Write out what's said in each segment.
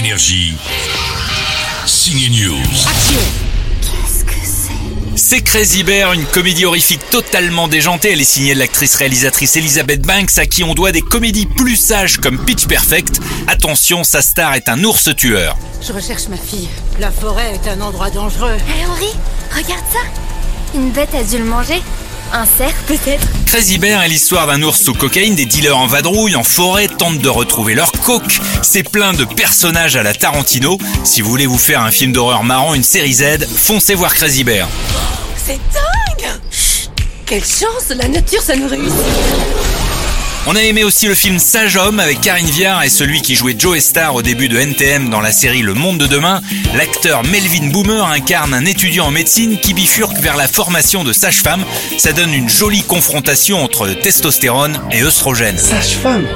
Énergie. Signe News. C'est? Crazy Bear, une comédie horrifique totalement déjantée. Elle est signée de l'actrice réalisatrice Elizabeth Banks, à qui on doit des comédies plus sages comme Pitch Perfect. Attention, sa star est un ours tueur. Je recherche ma fille. La forêt est un endroit dangereux. Hé Henri, regarde ça Une bête a dû le manger Un cerf peut-être Crazy Bear est l'histoire d'un ours sous cocaïne, des dealers en vadrouille, en forêt, tentent de retrouver leur coke. C'est plein de personnages à la Tarantino. Si vous voulez vous faire un film d'horreur marrant, une série Z, foncez voir Crazy Bear. C'est dingue Chut, Quelle chance La nature, ça nous réussit On a aimé aussi le film Sage Homme avec Karine Viard et celui qui jouait Joe Star au début de NTM dans la série Le Monde de Demain. L'acteur Melvin Boomer incarne un étudiant en médecine qui bifurque vers la formation de sage-femme. Ça donne une jolie confrontation entre testostérone et œstrogène. Sage-femme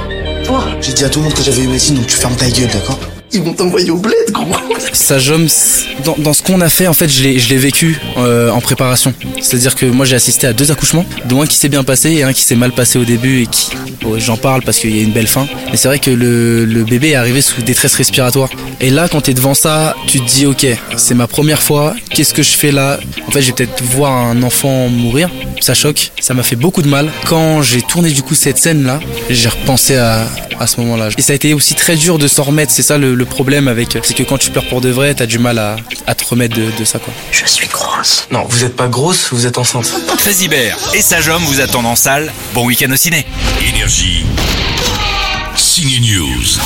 Toi? J'ai dit à tout le monde que j'avais eu médecine, donc tu fermes ta gueule, d'accord? Ils vont t'envoyer au bled, gros homme, c- dans, ce qu'on a fait, en fait, je l'ai vécu euh, en préparation. C'est-à-dire que moi, j'ai assisté à deux accouchements, dont un qui s'est bien passé et un qui s'est mal passé au début et qui, j'en parle parce qu'il y a une belle fin. Mais c'est vrai que le, le bébé est arrivé sous détresse respiratoire. Et là, quand t'es devant ça, tu te dis, ok, c'est ma première fois. Qu'est-ce que je fais là? En fait, je vais peut-être voir un enfant mourir. Ça choque. Ça m'a fait beaucoup de mal. Quand j'ai tourné du coup cette scène-là, j'ai repensé à, à ce moment-là. Et ça a été aussi très dur de s'en remettre. C'est ça le, le problème avec, c'est que quand tu pleures pour de vrai, t'as du mal à, à te remettre de, de ça, quoi. Je suis grosse. Non, vous êtes pas grosse, vous êtes enceinte. Bear et Sage Homme vous attendent en salle. Bon week-end au ciné. Énergie. Signe News.